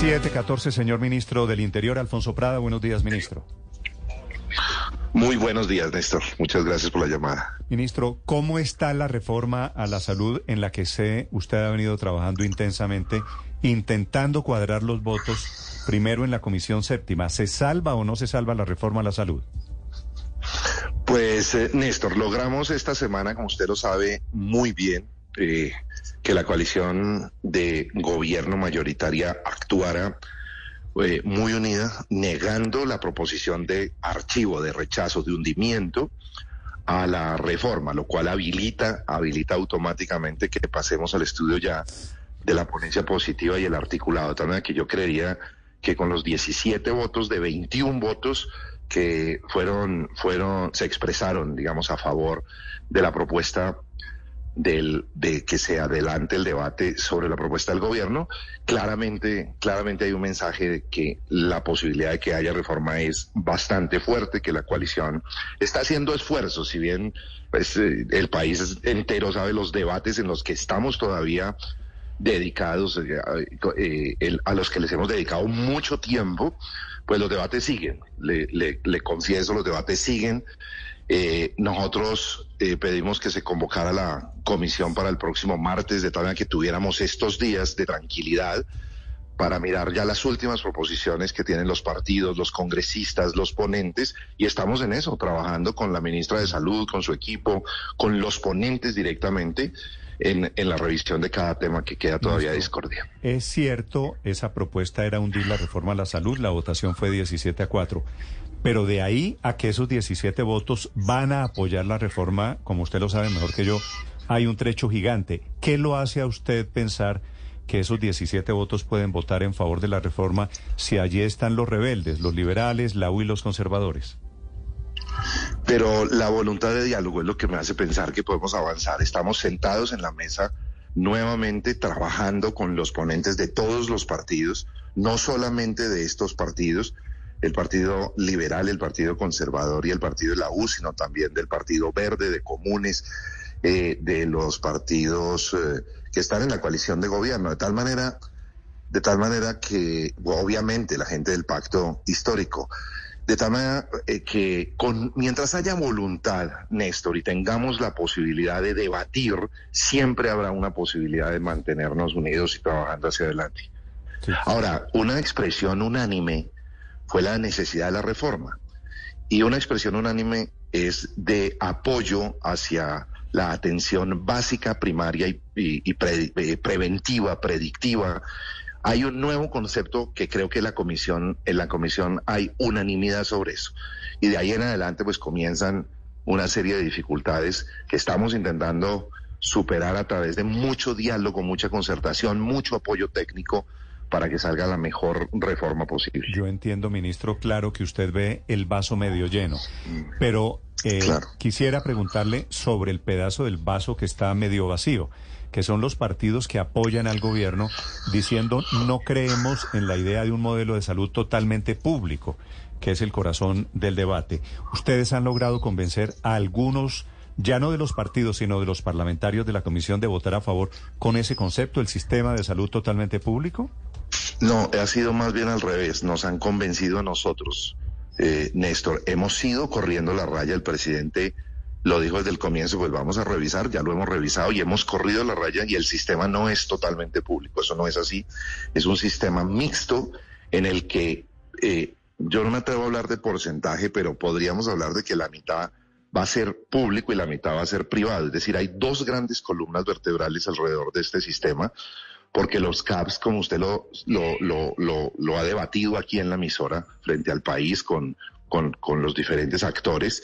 714, señor ministro del Interior, Alfonso Prada. Buenos días, ministro. Muy buenos días, Néstor. Muchas gracias por la llamada. Ministro, ¿cómo está la reforma a la salud en la que sé usted ha venido trabajando intensamente, intentando cuadrar los votos primero en la Comisión Séptima? ¿Se salva o no se salva la reforma a la salud? Pues, eh, Néstor, logramos esta semana, como usted lo sabe muy bien, eh, que la coalición de gobierno mayoritaria actuara eh, muy unida, negando la proposición de archivo, de rechazo, de hundimiento a la reforma, lo cual habilita, habilita automáticamente que pasemos al estudio ya de la ponencia positiva y el articulado. También que yo creería que con los 17 votos de 21 votos que fueron, fueron, se expresaron, digamos, a favor de la propuesta del, de que se adelante el debate sobre la propuesta del gobierno, claramente, claramente hay un mensaje de que la posibilidad de que haya reforma es bastante fuerte, que la coalición está haciendo esfuerzos, si bien pues, eh, el país entero sabe los debates en los que estamos todavía dedicados, eh, eh, a los que les hemos dedicado mucho tiempo, pues los debates siguen, le, le, le confieso, los debates siguen. Eh, nosotros eh, pedimos que se convocara la comisión para el próximo martes, de tal manera que tuviéramos estos días de tranquilidad para mirar ya las últimas proposiciones que tienen los partidos, los congresistas, los ponentes, y estamos en eso, trabajando con la ministra de Salud, con su equipo, con los ponentes directamente. En, en la revisión de cada tema que queda todavía discordia. Es cierto, esa propuesta era hundir la reforma a la salud, la votación fue 17 a 4. Pero de ahí a que esos 17 votos van a apoyar la reforma, como usted lo sabe mejor que yo, hay un trecho gigante. ¿Qué lo hace a usted pensar que esos 17 votos pueden votar en favor de la reforma si allí están los rebeldes, los liberales, la U y los conservadores? Pero la voluntad de diálogo es lo que me hace pensar que podemos avanzar. Estamos sentados en la mesa nuevamente trabajando con los ponentes de todos los partidos, no solamente de estos partidos, el Partido Liberal, el Partido Conservador y el Partido de la U, sino también del Partido Verde, de Comunes, eh, de los partidos eh, que están en la coalición de gobierno, de tal manera, de tal manera que obviamente la gente del pacto histórico, de tal manera eh, que con, mientras haya voluntad, Néstor, y tengamos la posibilidad de debatir, siempre habrá una posibilidad de mantenernos unidos y trabajando hacia adelante. Ahora, una expresión unánime fue la necesidad de la reforma. Y una expresión unánime es de apoyo hacia la atención básica, primaria y, eh, preventiva, predictiva. Hay un nuevo concepto que creo que la comisión, en la comisión hay unanimidad sobre eso. Y de ahí en adelante pues comienzan una serie de dificultades que estamos intentando superar a través de mucho diálogo, mucha concertación, mucho apoyo técnico para que salga la mejor reforma posible. Yo entiendo, ministro, claro que usted ve el vaso medio lleno, pero eh, quisiera preguntarle sobre el pedazo del vaso que está medio vacío que son los partidos que apoyan al gobierno diciendo no creemos en la idea de un modelo de salud totalmente público, que es el corazón del debate. ¿Ustedes han logrado convencer a algunos, ya no de los partidos, sino de los parlamentarios de la comisión de votar a favor con ese concepto, el sistema de salud totalmente público? No, ha sido más bien al revés. Nos han convencido a nosotros, eh, Néstor. Hemos ido corriendo la raya. El presidente lo dijo desde el comienzo, pues vamos a revisar, ya lo hemos revisado y hemos corrido la raya y el sistema no es totalmente público. Eso no es así. Es un sistema mixto en el que eh, yo no me atrevo a hablar de porcentaje, pero podríamos hablar de que la mitad va a ser público y la mitad va a ser privado. Es decir, hay dos grandes columnas vertebrales alrededor de este sistema porque los CAPS, como usted lo, lo, lo, lo, ha debatido aquí en la emisora, frente al país, con, con, con los diferentes actores,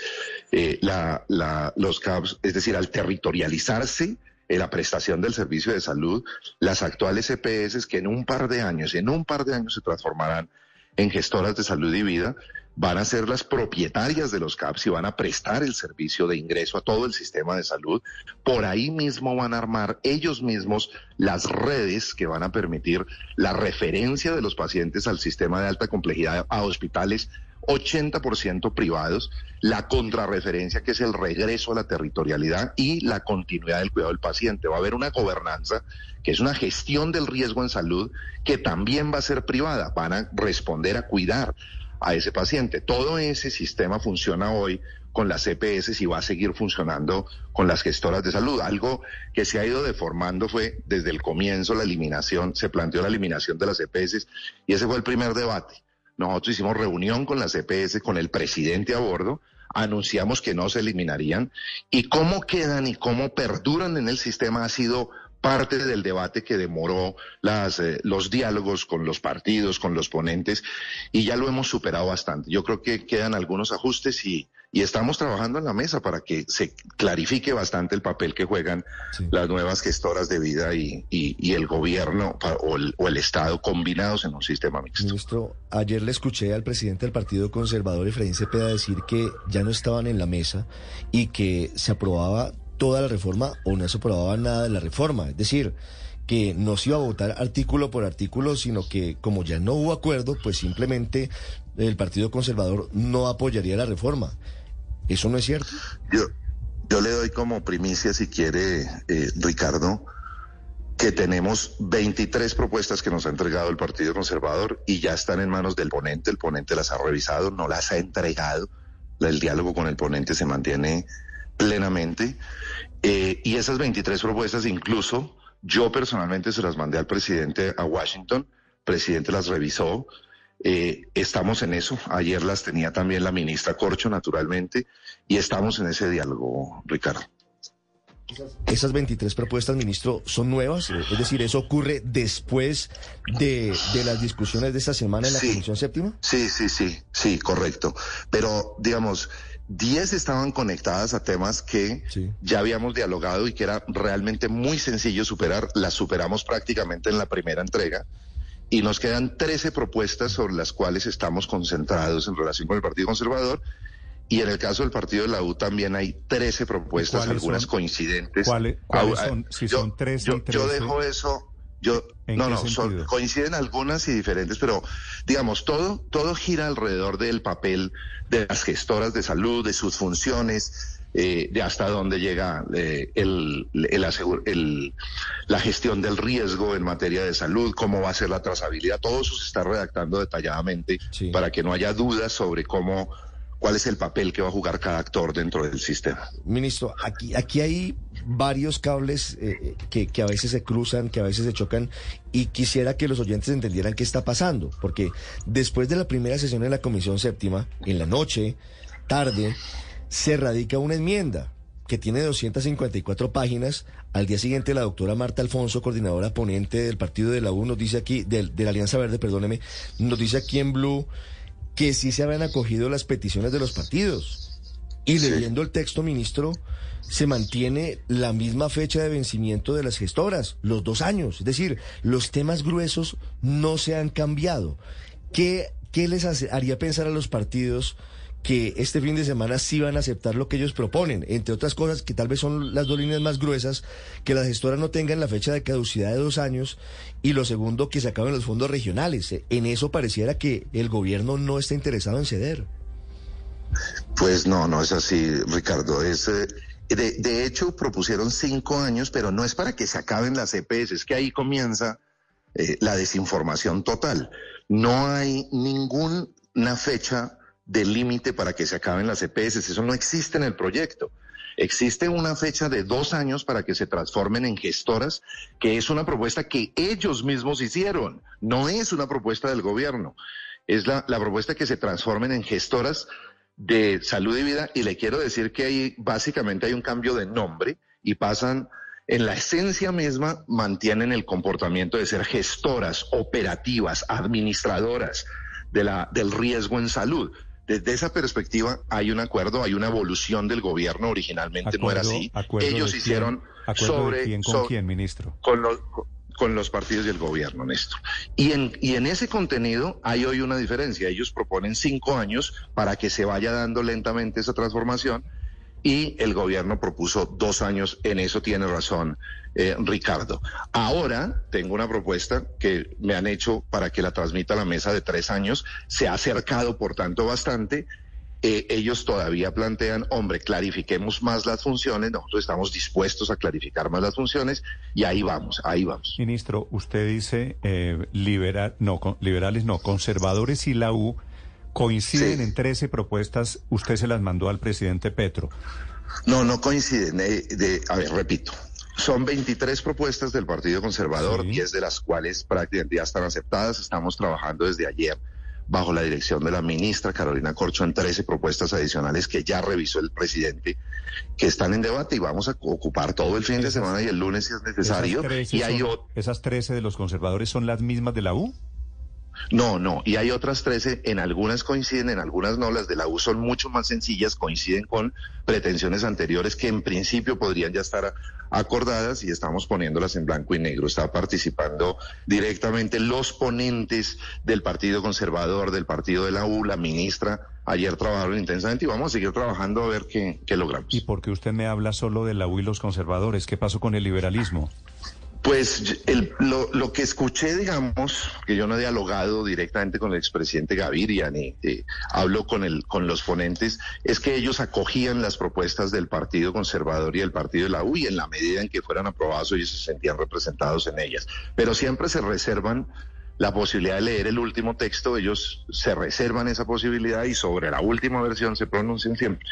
eh, la, la, los CAPS, es decir, al territorializarse en la prestación del servicio de salud, las actuales EPS que en un par de años, en un par de años se transformarán en gestoras de salud y vida, van a ser las propietarias de los CAPS y van a prestar el servicio de ingreso a todo el sistema de salud. Por ahí mismo van a armar ellos mismos las redes que van a permitir la referencia de los pacientes al sistema de alta complejidad a hospitales 80% privados, la contrarreferencia que es el regreso a la territorialidad y la continuidad del cuidado del paciente. Va a haber una gobernanza que es una gestión del riesgo en salud que también va a ser privada, van a responder a cuidar a ese paciente. Todo ese sistema funciona hoy con las EPS y va a seguir funcionando con las gestoras de salud. Algo que se ha ido deformando fue desde el comienzo la eliminación, se planteó la eliminación de las EPS y ese fue el primer debate. Nosotros hicimos reunión con las EPS, con el presidente a bordo, anunciamos que no se eliminarían y cómo quedan y cómo perduran en el sistema ha sido parte del debate que demoró las, eh, los diálogos con los partidos, con los ponentes, y ya lo hemos superado bastante. Yo creo que quedan algunos ajustes y, y estamos trabajando en la mesa para que se clarifique bastante el papel que juegan las nuevas gestoras de vida y, y, el gobierno o el, o el, Estado combinados en un sistema mixto. Ministro, ayer le escuché al presidente del Partido Conservador, Efraín Cepeda, decir que ya no estaban en la mesa y que se aprobaba toda la reforma o no se aprobaba nada de la reforma. Es decir, que no se iba a votar artículo por artículo, sino que como ya no hubo acuerdo, pues simplemente el Partido Conservador no apoyaría la reforma. ¿Eso no es cierto? Yo, yo le doy como primicia, si quiere, eh, Ricardo, que tenemos 23 propuestas que nos ha entregado el Partido Conservador y ya están en manos del ponente. El ponente las ha revisado, no las ha entregado. El diálogo con el ponente se mantiene plenamente. Eh, y esas 23 propuestas, incluso yo personalmente se las mandé al presidente a Washington, el presidente las revisó. Eh, estamos en eso. Ayer las tenía también la ministra Corcho, naturalmente, y estamos en ese diálogo, Ricardo. Esas 23 propuestas, ministro, son nuevas, es decir, eso ocurre después de, las discusiones de esta semana en la Comisión Séptima. Sí, sí, sí, sí, correcto. Pero, digamos, 10 estaban conectadas a temas que ya habíamos dialogado y que era realmente muy sencillo superar. Las superamos prácticamente en la primera entrega. Y nos quedan 13 propuestas sobre las cuales estamos concentrados en relación con el Partido Conservador. Y en el caso del partido de la U también hay 13 propuestas, algunas coincidentes. ¿Cuáles, son? Si son 13 y 13. yo dejo eso yo, no, no, coinciden algunas y diferentes, pero digamos, todo, todo gira alrededor del papel de las gestoras de salud, de sus funciones, eh, de hasta dónde llega eh, el, el, la gestión del riesgo en materia de salud, cómo va a ser la trazabilidad, todo eso se está redactando detalladamente para que no haya dudas sobre cómo cuál es el papel que va a jugar cada actor dentro del sistema. Ministro, aquí, aquí hay varios cables eh, que, que, a veces se cruzan, que a veces se chocan, y quisiera que los oyentes entendieran qué está pasando, porque después de la primera sesión de la Comisión Séptima, en la noche, tarde, se radica una enmienda que tiene 254 páginas. Al día siguiente, la doctora Marta Alfonso, coordinadora ponente del partido de la U, nos dice aquí, de, de la Alianza Verde, perdóneme, nos dice aquí en Blue que sí se habían acogido las peticiones de los partidos. Y leyendo el texto, ministro, se mantiene la misma fecha de vencimiento de las gestoras, los dos años. Es decir, los temas gruesos no se han cambiado. ¿Qué, qué les haría pensar a los partidos? Que este fin de semana sí van a aceptar lo que ellos proponen, entre otras cosas que tal vez son las dos líneas más gruesas, que las gestoras no tengan la fecha de caducidad de dos años y lo segundo, que se acaben los fondos regionales. En eso pareciera que el gobierno no está interesado en ceder. Pues no, no es así, Ricardo. Es, eh, de, de, hecho, propusieron cinco años, pero no es para que se acaben las EPS, es que ahí comienza eh, la desinformación total. No hay ninguna fecha de límite para que se acaben las EPS. Eso no existe en el proyecto. Existe una fecha de dos años para que se transformen en gestoras, que es una propuesta que ellos mismos hicieron. No es una propuesta del gobierno. Es la, la propuesta que se transformen en gestoras de salud y vida. Y le quiero decir que ahí básicamente hay un cambio de nombre y pasan en la esencia misma mantienen el comportamiento de ser gestoras, operativas, administradoras de la, del riesgo en salud. Desde esa perspectiva hay un acuerdo, hay una evolución del gobierno, originalmente no era así. Ellos hicieron sobre... ¿Con quién, ministro? Con los, con los partidos y el gobierno, Néstor. Y en, y en ese contenido hay hoy una diferencia. Ellos proponen cinco años para que se vaya dando lentamente esa transformación y el gobierno propuso dos años. En eso tiene razón eh, Ricardo. Ahora tengo una propuesta que me han hecho para que la transmita a la mesa de tres años. Se ha acercado, por tanto, bastante. Eh, ellos todavía plantean, hombre, clarifiquemos más las funciones, nosotros estamos dispuestos a clarificar más las funciones y ahí vamos, ahí vamos. Ministro, usted dice eh, liberal, liberales no, conservadores y la U coinciden en 13 propuestas, usted se las mandó al presidente Petro. No, no coinciden. Eh, de, a ver, repito. Son 23 propuestas del Partido Conservador, 10 de las cuales prácticamente ya están aceptadas. Estamos trabajando desde ayer bajo la dirección de la ministra Carolina Corcho en 13 propuestas adicionales que ya revisó el presidente, que están en debate y vamos a ocupar todo el fin de semana y el lunes si es necesario. y hay ¿Esas 13 de los conservadores son las mismas de la U? No, no, y hay otras 13, en algunas coinciden, en algunas no, las de la U son mucho más sencillas, coinciden con pretensiones anteriores que en principio podrían ya estar acordadas y estamos poniéndolas en blanco y negro. Está participando directamente los ponentes del Partido Conservador, del Partido de la U, la ministra. Ayer trabajaron intensamente y vamos a seguir trabajando a ver qué, qué logramos. ¿Y por qué usted me habla solo de la U y los conservadores? ¿Qué pasó con el liberalismo? Pues lo, que escuché, digamos, que yo no he dialogado directamente con el expresidente Gaviria ni eh, hablo con, el, con los ponentes, es que ellos acogían las propuestas del Partido Conservador y el Partido de la U y en la medida en que fueran aprobados ellos se sentían representados en ellas. Pero siempre se reservan la posibilidad de leer el último texto, ellos se reservan esa posibilidad y sobre la última versión se pronuncian siempre.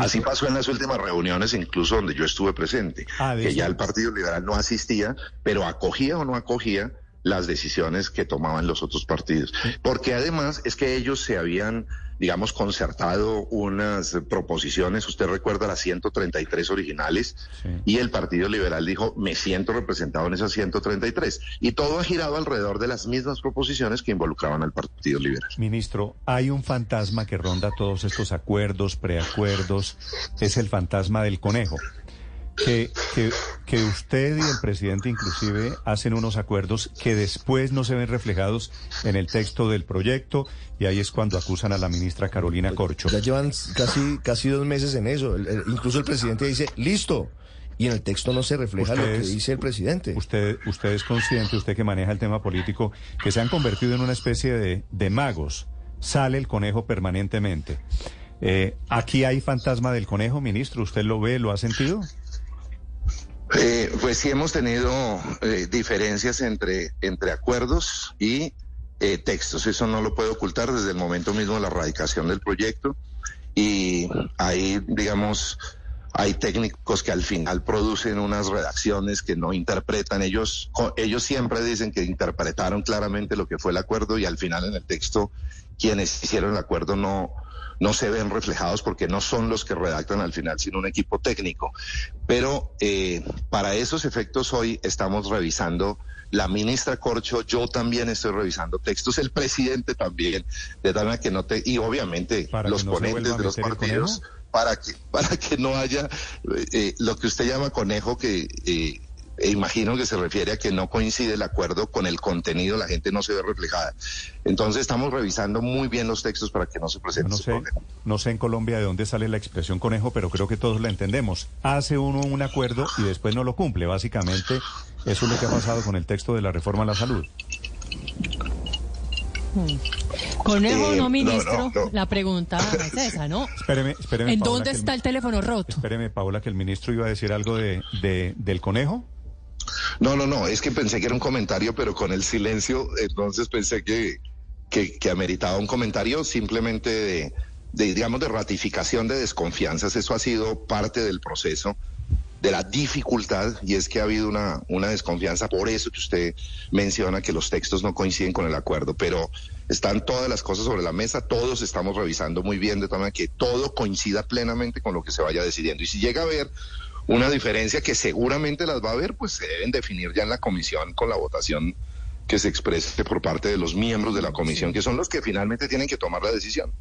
Así pasó en las últimas reuniones, incluso donde yo estuve presente, ah, que ya el Partido Liberal no asistía, pero acogía o no acogía las decisiones que tomaban los otros partidos. Porque además es que ellos se habían digamos, concertado unas proposiciones, usted recuerda las 133 originales, y el Partido Liberal dijo, me siento representado en esas 133. Y todo ha girado alrededor de las mismas proposiciones que involucraban al Partido Liberal. Ministro, hay un fantasma que ronda todos estos acuerdos, preacuerdos, es el fantasma del conejo que, que, usted y el presidente inclusive hacen unos acuerdos que después no se ven reflejados en el texto del proyecto y ahí es cuando acusan a la ministra Carolina Corcho. Ya llevan casi, casi dos meses en eso. incluso el presidente dice, listo. Y en el texto no se refleja lo que dice el presidente. Usted, usted es consciente, usted que maneja el tema político, que se han convertido en una especie de, de magos. Sale el conejo permanentemente. Eh, ¿Aquí hay fantasma del conejo, ministro? ¿Usted lo ve, lo ha sentido? Eh, pues sí hemos tenido eh, diferencias entre, entre acuerdos y eh, textos. Eso no lo puedo ocultar desde el momento mismo de la radicación del proyecto. Y ahí, digamos, hay técnicos que al final producen unas redacciones que no interpretan. Ellos, ellos siempre dicen que interpretaron claramente lo que fue el acuerdo y al final en el texto quienes hicieron el acuerdo no, no se ven reflejados porque no son los que redactan al final, sino un equipo técnico. Pero eh, para esos efectos hoy estamos revisando la ministra Corcho, yo también estoy revisando textos, el presidente también, de tal manera que no te, y obviamente los ponentes de los partidos, para que, para que no haya eh, lo que usted llama conejo que eh, imagino que se refiere a que no coincide el acuerdo con el contenido, la gente no se ve reflejada. Entonces estamos revisando muy bien los textos para que no se presente no sé, No sé en Colombia de dónde sale la expresión conejo, pero creo que todos la entendemos. Hace uno un acuerdo y después no lo cumple. Básicamente eso es lo que ha pasado con el texto de la reforma a la salud. Hmm. Conejo no, ministro. La pregunta es esa, ¿no? Espéreme, espéreme. ¿En dónde está el teléfono roto? Espéreme, Paula, que el ministro iba a decir algo de, de del conejo. No, no, no, es que pensé que era un comentario, pero con el silencio, entonces pensé que, que, que ameritaba un comentario simplemente de, digamos, de ratificación de desconfianzas. Eso ha sido parte del proceso de la dificultad y es que ha habido una, una desconfianza, por eso que usted menciona que los textos no coinciden con el acuerdo, pero están todas las cosas sobre la mesa, todos estamos revisando muy bien de tal manera que todo coincida plenamente con lo que se vaya decidiendo. Y si llega a haber una diferencia que seguramente las va a haber, pues se deben definir ya en la comisión con la votación que se exprese por parte de los miembros de la comisión, que son los que finalmente tienen que tomar la decisión.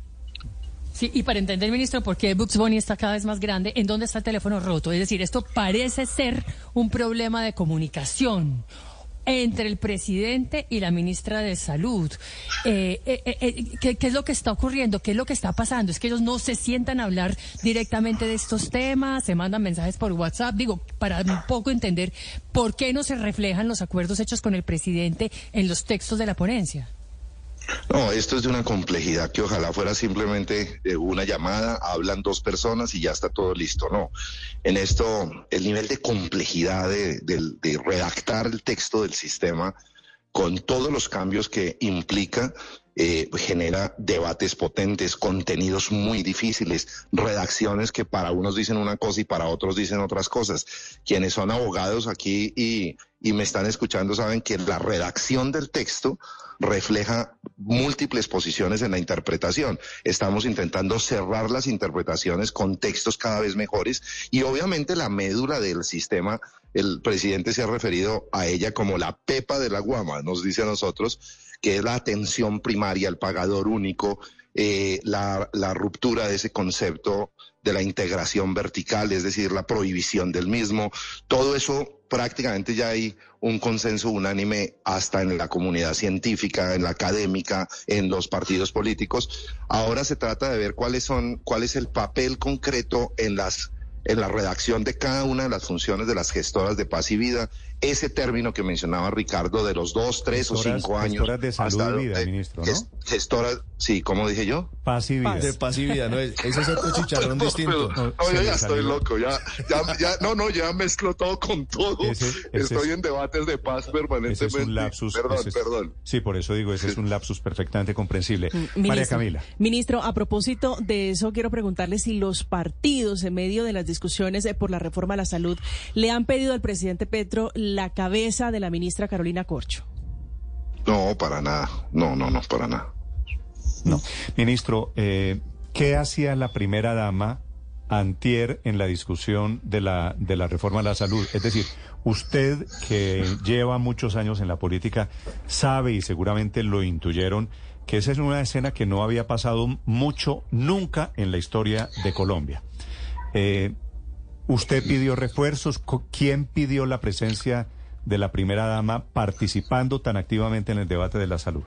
Sí, y para entender, ministro, por qué Bugs Bunny está cada vez más grande, ¿en dónde está el teléfono roto? Es decir, esto parece ser un problema de comunicación entre el presidente y la ministra de Salud. Eh, eh, eh, ¿qué, es lo que está ocurriendo? ¿Qué es lo que está pasando? Es que ellos no se sientan a hablar directamente de estos temas, se mandan mensajes por WhatsApp, digo, para un poco entender por qué no se reflejan los acuerdos hechos con el presidente en los textos de la ponencia. No, esto es de una complejidad que ojalá fuera simplemente una llamada, hablan dos personas y ya está todo listo. No, en esto el nivel de complejidad de, redactar el texto del sistema con todos los cambios que implica eh, genera debates potentes, contenidos muy difíciles, redacciones que para unos dicen una cosa y para otros dicen otras cosas. Quienes son abogados aquí y, y me están escuchando saben que la redacción del texto refleja múltiples posiciones en la interpretación. Estamos intentando cerrar las interpretaciones con textos cada vez mejores y obviamente la médula del sistema, el presidente se ha referido a ella como la pepa de la guama, nos dice a nosotros, que es la atención primaria, el pagador único, eh, la, la ruptura de ese concepto de la integración vertical, es decir, la prohibición del mismo. Todo eso prácticamente ya hay un consenso unánime hasta en la comunidad científica, en la académica, en los partidos políticos. Ahora se trata de ver cuáles son, cuál es el papel concreto en las en la redacción de cada una de las funciones de las gestoras de paz y vida, ese término que mencionaba Ricardo de los dos, tres o cinco años. Gestoras de salud y vida, ministro, ¿no? Gestoras, sí, ¿cómo dije yo? Paz y vida. De paz y vida, no, ese es otro chicharrón distinto. no, yo ya estoy loco, ya, ya, ya, no, no, ya mezclo todo con todo. estoy en debates de paz permanentemente. es un lapsus. Perdón, perdón. Sí, por eso digo, ese es un lapsus perfectamente comprensible. Mm, María Camila. Ministro, a propósito de eso, quiero preguntarle si los partidos, en medio de las discusiones por la reforma a la salud, le han pedido al presidente Petro la cabeza de la ministra Carolina Corcho. No, para nada. No, no, no, para nada. No. Ministro, eh, ¿qué hacía la primera dama antier en la discusión de la, de la reforma a la salud? Es decir, usted que lleva muchos años en la política sabe y seguramente lo intuyeron que esa es una escena que no había pasado mucho nunca en la historia de Colombia. Eh, ¿Usted pidió refuerzos? ¿Quién pidió la presencia de la primera dama participando tan activamente en el debate de la salud?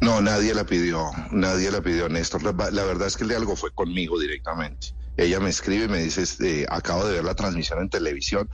No, nadie la pidió, nadie la pidió, Néstor. La, verdad es que el diálogo fue conmigo directamente. Ella me escribe y me dice, este, acabo de ver la transmisión en televisión.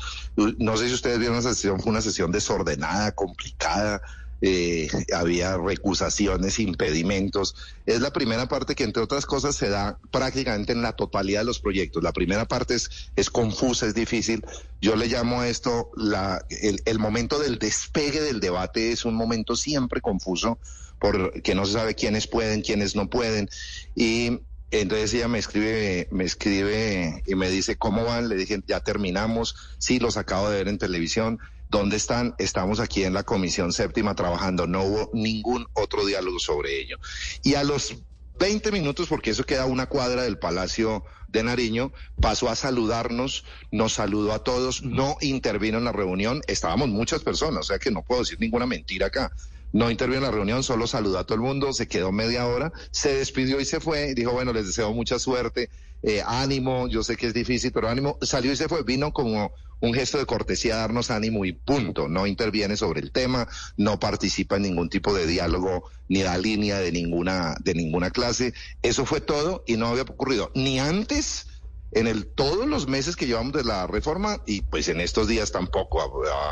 No sé si ustedes vieron esa sesión, fue una sesión desordenada, complicada eh, había recusaciones, impedimentos. Es la primera parte que, entre otras cosas, se da prácticamente en la totalidad de los proyectos. La primera parte es, es confusa, es difícil. Yo le llamo esto la, el, el momento del despegue del debate, es un momento siempre confuso, porque no se sabe quiénes pueden, quiénes no pueden. Y entonces ella me escribe, me escribe y me dice, ¿cómo van? Le dije, ya terminamos, sí, los acabo de ver en televisión ¿Dónde están? Estamos aquí en la Comisión Séptima trabajando. No hubo ningún otro diálogo sobre ello. Y a los 20 minutos, porque eso queda una cuadra del Palacio de Nariño, pasó a saludarnos, nos saludó a todos, no intervino en la reunión, estábamos muchas personas, o sea que no puedo decir ninguna mentira acá. No intervino en la reunión, solo saludó a todo el mundo, se quedó media hora, se despidió y se fue. Dijo, bueno, les deseo mucha suerte, eh, ánimo, yo sé que es difícil, pero ánimo. Salió y se fue, vino como un gesto de cortesía, darnos ánimo y punto. No interviene sobre el tema, no participa en ningún tipo de diálogo ni da línea de ninguna, de ninguna clase. Eso fue todo y no había ocurrido ni antes en el todos los meses que llevamos de la reforma y pues en estos días tampoco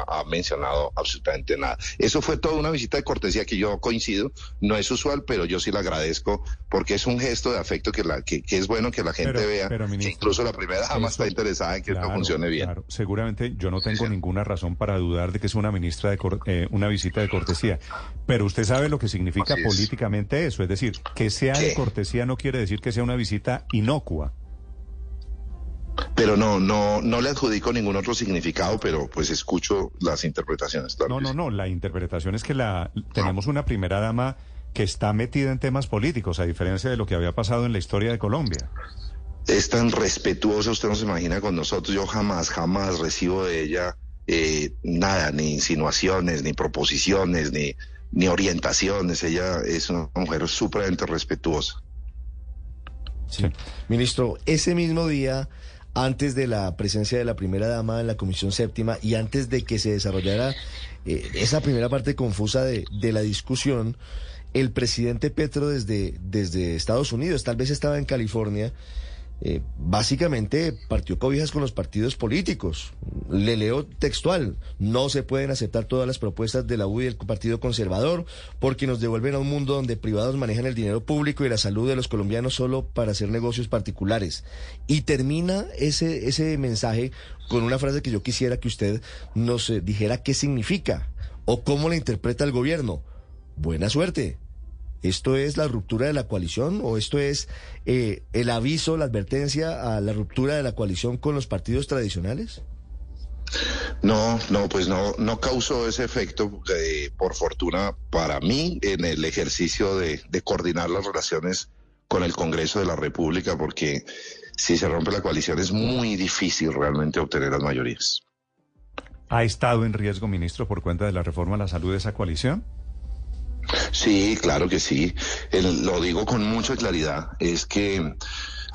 ha, mencionado absolutamente nada. Eso fue toda una visita de cortesía que yo coincido, no es usual, pero yo sí la agradezco porque es un gesto de afecto que, la, que, es bueno que la gente vea, incluso la primera dama está interesada en que esto funcione bien. Claro, seguramente yo no tengo ninguna razón para dudar de que es una ministra de eh, una visita de cortesía, pero usted sabe lo que significa políticamente eso, es decir, que sea de cortesía no quiere decir que sea una visita inocua pero no, no, no le adjudico ningún otro significado, pero pues escucho las interpretaciones. no, no, no, la interpretación es que la tenemos una primera dama que está metida en temas políticos, a diferencia de lo que había pasado en la historia de Colombia. Es tan respetuosa, usted no se imagina con nosotros, yo jamás, jamás recibo de ella eh, nada, ni insinuaciones, ni proposiciones, ni, ni orientaciones, ella es una mujer supremamente respetuosa. Sí. Ministro, ese mismo día antes de la presencia de la primera dama en la Comisión Séptima y antes de que se desarrollara eh, esa primera parte confusa de, de la discusión, el presidente Petro desde, desde Estados Unidos, tal vez estaba en California, eh, básicamente partió cobijas con los partidos políticos. Le leo textual, no se pueden aceptar todas las propuestas de la U y del Partido Conservador porque nos devuelven a un mundo donde privados manejan el dinero público y la salud de los colombianos solo para hacer negocios particulares. Y termina ese, ese mensaje con una frase que yo quisiera que usted nos eh, dijera qué significa o cómo la interpreta el gobierno. Buena suerte. ¿Esto es la ruptura de la coalición o esto es eh, el aviso, la advertencia a la ruptura de la coalición con los partidos tradicionales? No, no, pues no, no causó ese efecto, eh, por fortuna para mí, en el ejercicio de, de coordinar las relaciones con el Congreso de la República, porque si se rompe la coalición es muy difícil realmente obtener las mayorías. ¿Ha estado en riesgo, ministro, por cuenta de la reforma a la salud de esa coalición? Sí, claro que sí. lo digo con mucha claridad. Es que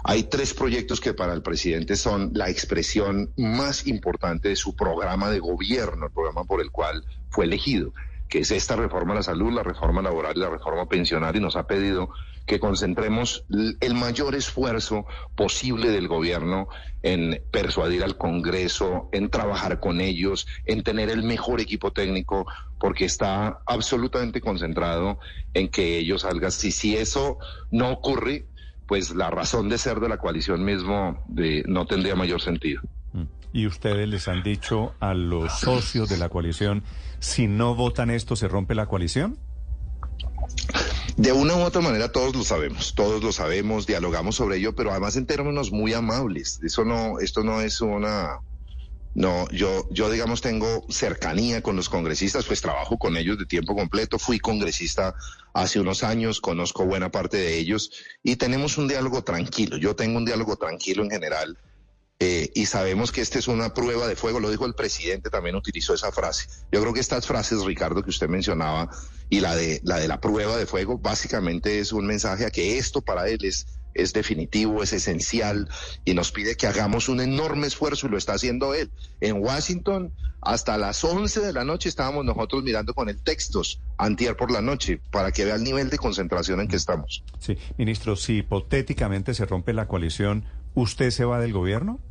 hay tres proyectos que para el presidente son la expresión más importante de su programa de gobierno, el programa por el cual fue elegido que es esta reforma a la salud, la reforma laboral y la reforma pensional, y nos ha pedido que concentremos el mayor esfuerzo posible del gobierno en persuadir al Congreso, en trabajar con ellos, en tener el mejor equipo técnico, porque está absolutamente concentrado en que ellos salgan. Si, si eso no ocurre, pues la razón de ser de la coalición mismo de, no tendría mayor sentido. Mm. ¿Y ustedes les han dicho a los socios de la coalición si no votan esto, ¿se rompe la coalición? De una u otra manera todos lo sabemos, todos lo sabemos, dialogamos sobre ello, pero además en términos muy amables. Eso no, esto no es una, no, yo, yo digamos tengo cercanía con los congresistas, pues trabajo con ellos de tiempo completo, fui congresista hace unos años, conozco buena parte de ellos y tenemos un diálogo tranquilo. Yo tengo un diálogo tranquilo en general eh, y sabemos que esta es una prueba de fuego, lo dijo el presidente, también utilizó esa frase. Yo creo que estas frases, Ricardo, que usted mencionaba, y la de la, de la prueba de fuego, básicamente es un mensaje a que esto para él es, es definitivo, es esencial, y nos pide que hagamos un enorme esfuerzo, y lo está haciendo él. En Washington, hasta las 11 de la noche estábamos nosotros mirando con el textos, antier por la noche, para que vea el nivel de concentración en que estamos. Sí, ministro, si hipotéticamente se rompe la coalición, ¿usted se va del gobierno?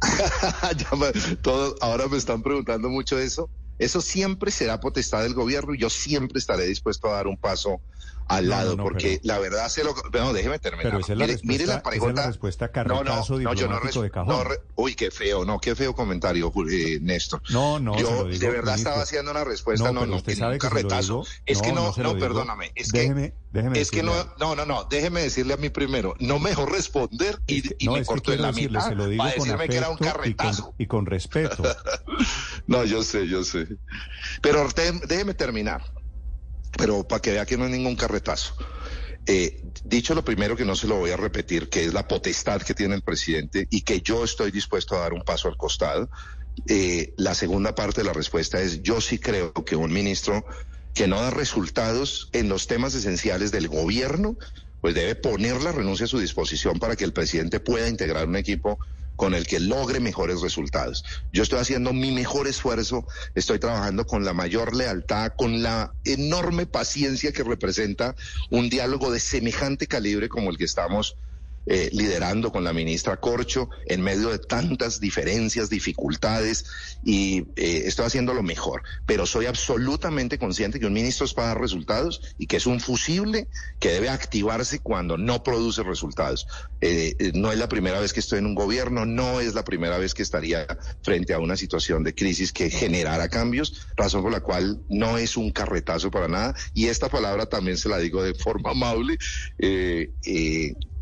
ahora me están preguntando mucho eso. Eso siempre será potestad del gobierno y yo siempre estaré dispuesto a dar un paso al lado, porque la verdad se lo... No, déjeme terminar. Pero esa es la respuesta, mire la pregunta. Esa es la respuesta no, no, no, yo no, de cajón. uy, qué feo, no, qué feo comentario, eh, Néstor. No, no, Yo de verdad estaba haciendo una respuesta, no, no, usted sabe que carretazo. Es que no, no, perdóname, es que... Déjeme es que no, no, no, no, déjeme decirle a mí primero, no mejor responder y, y me corto en la mitad se lo digo para decirme que era un carretazo. Y con, respeto. no, yo sé, yo sé. Pero déjeme terminar, pero para que vea que no es ningún carretazo. Eh, dicho lo primero que no se lo voy a repetir, que es la potestad que tiene el presidente y que yo estoy dispuesto a dar un paso al costado. Eh, la segunda parte de la respuesta es yo sí creo que un ministro que no da resultados en los temas esenciales del gobierno, pues debe poner la renuncia a su disposición para que el presidente pueda integrar un equipo con el que logre mejores resultados. Yo estoy haciendo mi mejor esfuerzo, estoy trabajando con la mayor lealtad, con la enorme paciencia que representa un diálogo de semejante calibre como el que estamos eh, liderando con la ministra Corcho en medio de tantas diferencias, dificultades y eh, estoy haciendo lo mejor. Pero soy absolutamente consciente que un ministro es para dar resultados y que es un fusible que debe activarse cuando no produce resultados. Eh, no es la primera vez que estoy en un gobierno, no es la primera vez que estaría frente a una situación de crisis que generara cambios, razón por la cual no es un carretazo para nada. Y esta palabra también se la digo de forma amable. Eh,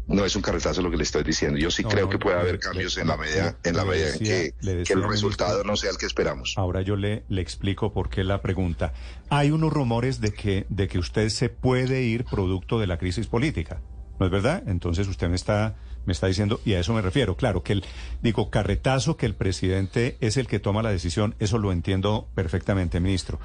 no es un carretazo lo que le estoy diciendo. Yo sí creo que puede haber cambios en la medida, en la medida en que, el resultado no sea el que esperamos. Ahora yo le, le explico por qué la pregunta. Hay unos rumores de que, de que usted se puede ir producto de la crisis política. ¿No es verdad? Entonces usted me está, me está diciendo, y a eso me refiero, claro, que el, digo, carretazo, que el presidente es el que toma la decisión, eso lo entiendo perfectamente, ministro.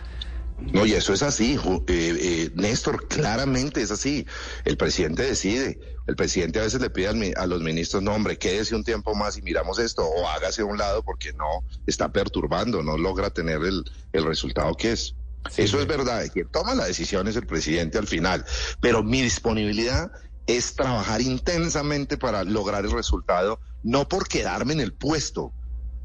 No, y eso es así, eh, eh, Néstor, claramente es así. El presidente decide. El presidente a veces le pide a los ministros, no, hombre, quédese un tiempo más y miramos esto, o hágase a un lado porque no está perturbando, no logra tener el, el resultado que es. Eso es verdad, quien toma la decisión es el presidente al final, pero mi disponibilidad es trabajar intensamente para lograr el resultado, no por quedarme en el puesto,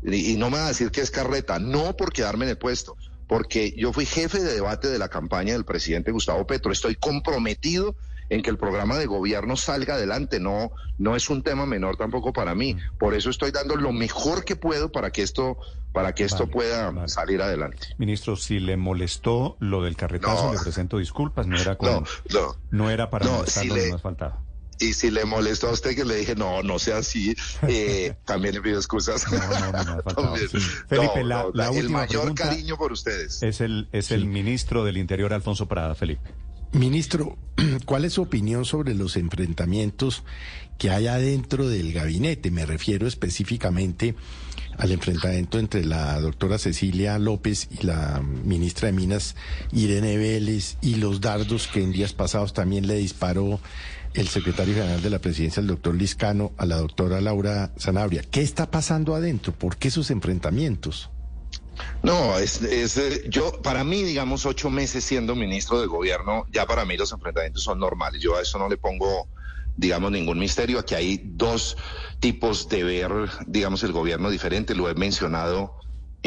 y, y no me va a decir que es carreta, no por quedarme en el puesto, porque yo fui jefe de debate de la campaña del presidente Gustavo Petro, estoy comprometido en que el programa de gobierno salga adelante. No, no es un tema menor tampoco para mí. Por eso estoy dando lo mejor que puedo para que esto, para que esto pueda salir adelante. Ministro, si le molestó lo del carretazo, le presento disculpas. No era con, no, no, era para no, si le, más faltaba. Y si le molestó a usted que le dije, no, no sea así, eh, también le pido excusas. No, no, no, Felipe, la, el mayor cariño por ustedes. Es el, es el ministro del Interior, Alfonso Prada, Felipe. Ministro, ¿cuál es su opinión sobre los enfrentamientos que hay adentro del gabinete? Me refiero específicamente al enfrentamiento entre la doctora Cecilia López y la ministra de Minas Irene Vélez y los dardos que en días pasados también le disparó el secretario general de la presidencia, el doctor Liscano, a la doctora Laura Zanabria. ¿Qué está pasando adentro? ¿Por qué esos enfrentamientos? No, es, es, yo, para mí, digamos, ocho meses siendo ministro de gobierno, ya para mí los enfrentamientos son normales. Yo a eso no le pongo, digamos, ningún misterio. Aquí hay dos tipos de ver, digamos, el gobierno diferente. Lo he mencionado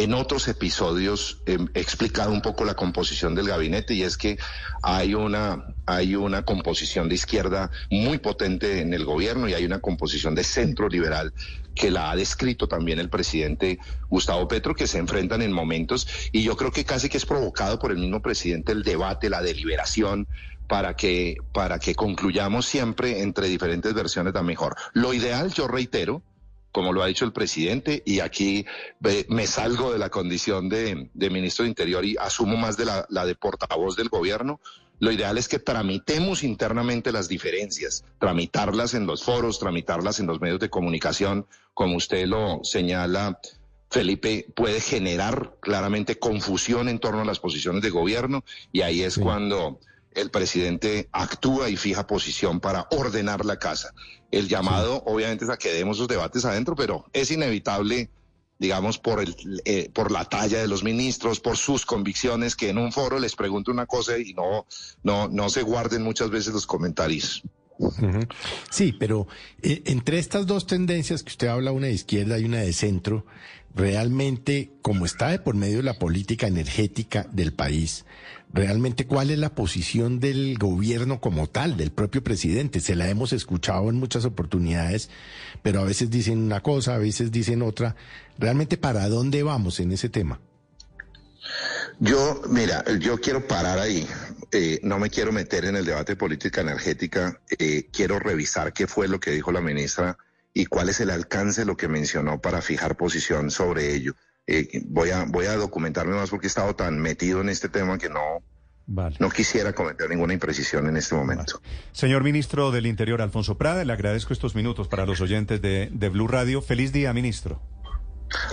en otros episodios he explicado un poco la composición del gabinete y es que hay una, hay una composición de izquierda muy potente en el gobierno y hay una composición de centro liberal que la ha descrito también el presidente Gustavo Petro, que se enfrentan en momentos y yo creo que casi que es provocado por el mismo presidente el debate, la deliberación, para que, para que concluyamos siempre entre diferentes versiones la mejor. Lo ideal, yo reitero, como lo ha dicho el presidente, y aquí me salgo de la condición de, ministro de Interior y asumo más de la, la, de portavoz del gobierno. Lo ideal es que tramitemos internamente las diferencias, tramitarlas en los foros, tramitarlas en los medios de comunicación, como usted lo señala. Felipe puede generar claramente confusión en torno a las posiciones de gobierno y ahí es cuando el presidente actúa y fija posición para ordenar la casa. El llamado, obviamente, es a que demos esos debates adentro, pero es inevitable, digamos, por, el, eh, por la talla de los ministros, por sus convicciones, que en un foro les pregunte una cosa y no, no, no se guarden muchas veces los comentarios. Sí, pero eh, entre estas dos tendencias que usted habla, una de izquierda y una de centro, realmente, como está de por medio de la política energética del país, realmente cuál es la posición del gobierno como tal, del propio presidente. Se la hemos escuchado en muchas oportunidades, pero a veces dicen una cosa, a veces dicen otra. Realmente, ¿para dónde vamos en ese tema? Yo, mira, yo quiero parar ahí. Eh, no me quiero meter en el debate de política energética. Eh, quiero revisar qué fue lo que dijo la ministra y cuál es el alcance de lo que mencionó para fijar posición sobre ello. Eh, voy, a, voy a documentarme más porque he estado tan metido en este tema que no, no quisiera cometer ninguna imprecisión en este momento. Señor ministro del Interior, Alfonso Prada, le agradezco estos minutos para los oyentes de, de Blue Radio. Feliz día, ministro.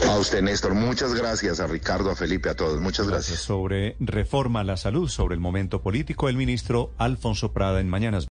A usted, Néstor, muchas gracias. A Ricardo, a Felipe, a todos. Muchas gracias. Sobre reforma a la salud, sobre el momento político, el ministro Alfonso Prada en Mañanas.